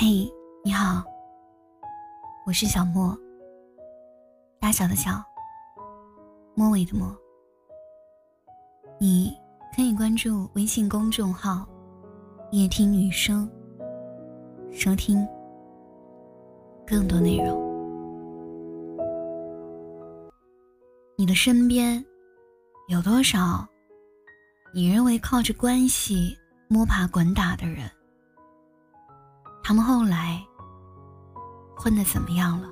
嘿，你好，我是小莫，大小的小，末尾的末。你可以关注微信公众号“夜听女生”，收听更多内容。你的身边有多少你认为靠着关系摸爬滚打的人？他们后来混的怎么样了？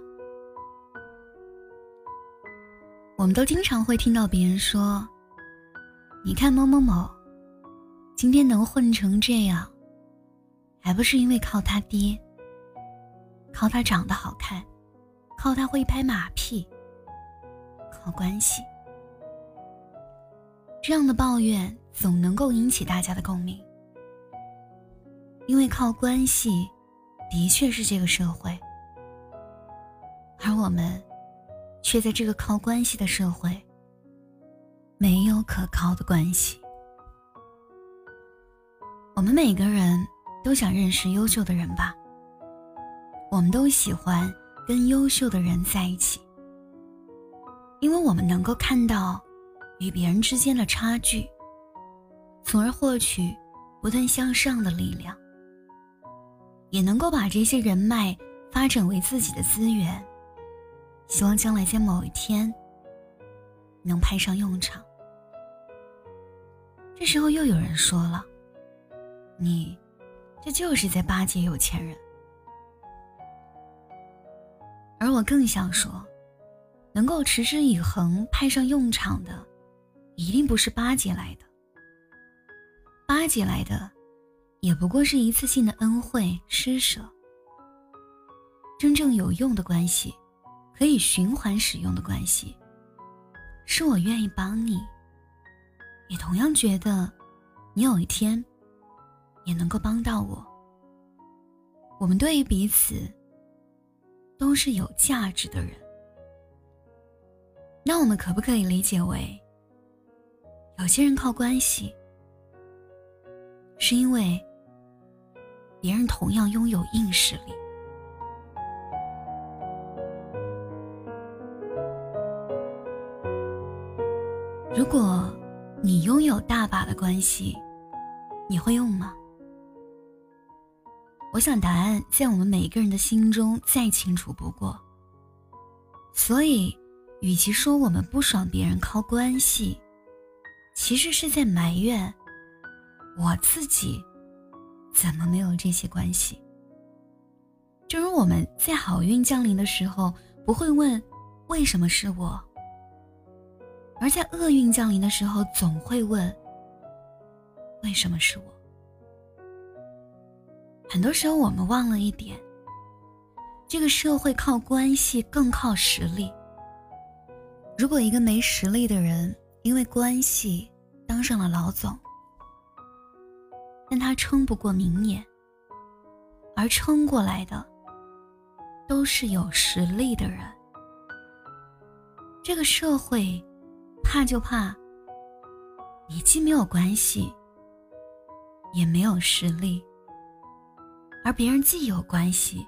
我们都经常会听到别人说：“你看某某某，今天能混成这样，还不是因为靠他爹，靠他长得好看，靠他会拍马屁，靠关系。”这样的抱怨总能够引起大家的共鸣，因为靠关系。的确是这个社会，而我们却在这个靠关系的社会，没有可靠的关系。我们每个人都想认识优秀的人吧？我们都喜欢跟优秀的人在一起，因为我们能够看到与别人之间的差距，从而获取不断向上的力量。也能够把这些人脉发展为自己的资源，希望将来在某一天能派上用场。这时候又有人说了：“你这就是在巴结有钱人。”而我更想说，能够持之以恒派上用场的，一定不是巴结来的，巴结来的。也不过是一次性的恩惠施舍。真正有用的关系，可以循环使用的关系，是我愿意帮你，也同样觉得你有一天也能够帮到我。我们对于彼此都是有价值的人，那我们可不可以理解为，有些人靠关系，是因为？别人同样拥有硬实力。如果你拥有大把的关系，你会用吗？我想答案在我们每个人的心中再清楚不过。所以，与其说我们不爽别人靠关系，其实是在埋怨我自己。怎么没有这些关系？正如我们在好运降临的时候，不会问为什么是我；而在厄运降临的时候，总会问为什么是我。很多时候，我们忘了一点：这个社会靠关系更靠实力。如果一个没实力的人因为关系当上了老总，但他撑不过明年，而撑过来的都是有实力的人。这个社会怕就怕你既没有关系，也没有实力，而别人既有关系，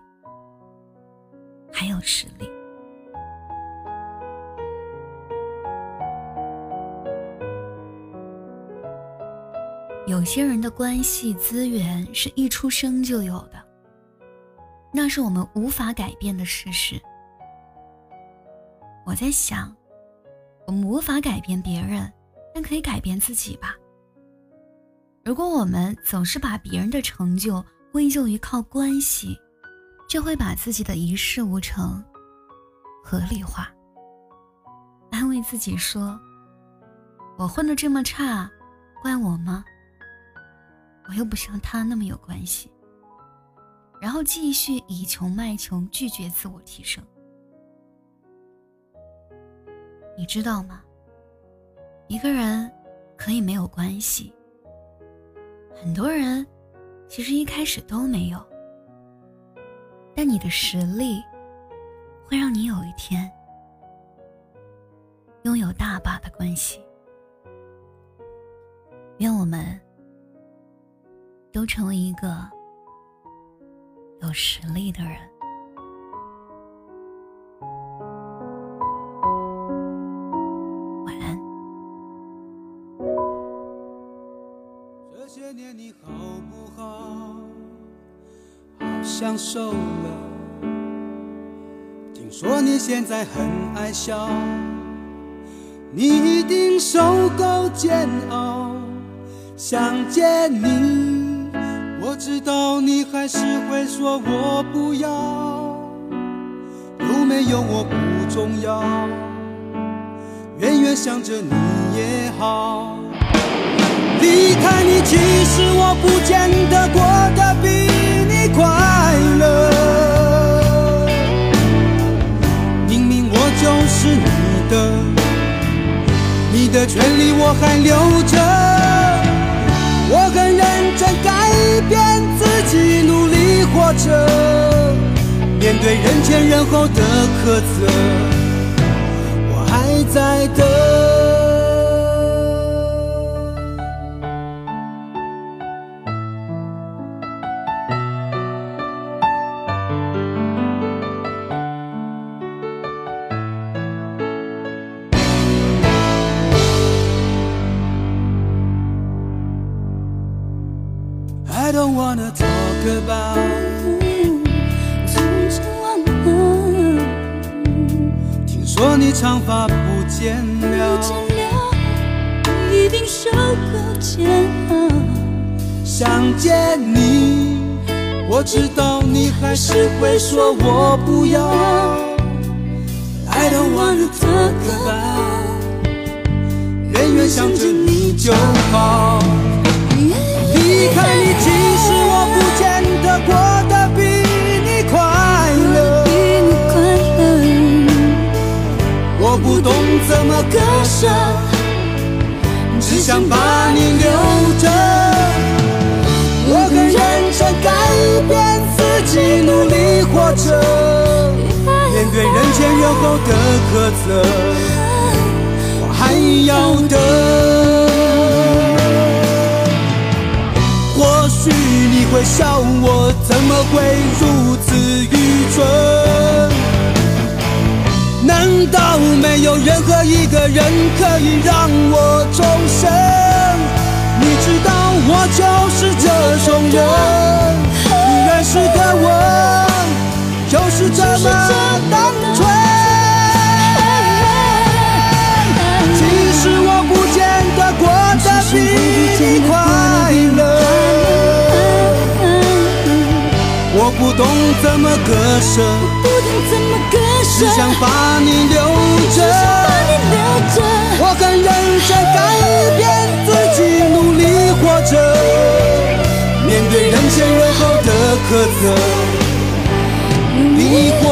还有实力。有些人的关系资源是一出生就有的，那是我们无法改变的事实。我在想，我们无法改变别人，但可以改变自己吧。如果我们总是把别人的成就归咎于靠关系，就会把自己的一事无成合理化，安慰自己说：“我混得这么差，怪我吗？”我又不像他那么有关系，然后继续以穷卖穷，拒绝自我提升。你知道吗？一个人可以没有关系，很多人其实一开始都没有，但你的实力会让你有一天拥有大把的关系。愿我们。都成为一个有实力的人。晚安。这些年你好不好？好像瘦了。听说你现在很爱笑，你一定受够煎熬。想见你，我知道你还是会说我不要，有没有我不重要，远远想着你也好。离开你，其实我不见得过得比你快乐。明明我就是你的，你的权利我还留着。活着，面对人前人后的苛责，我还在等。I don't wanna talk about。说你长发不见不了，见了，一定受够煎熬。想见你，我知道你还是会说我不要。I don't wanna talk about。远远想着你就好。怎么割舍，只想把你留着。我很认真改变自己，努力活着，面对人前人后的苛责，我还要等。或许你会笑我怎么会如此愚蠢？难道没有人一个人可以让我重生？你知道我就是这种人，你认识的我就是这么单纯。其实我不见得过得比你快乐。我不懂怎么割舍，只想把你留着。你留着。我很认真改变自己，努力活着，面对人前人后的苛责，努力活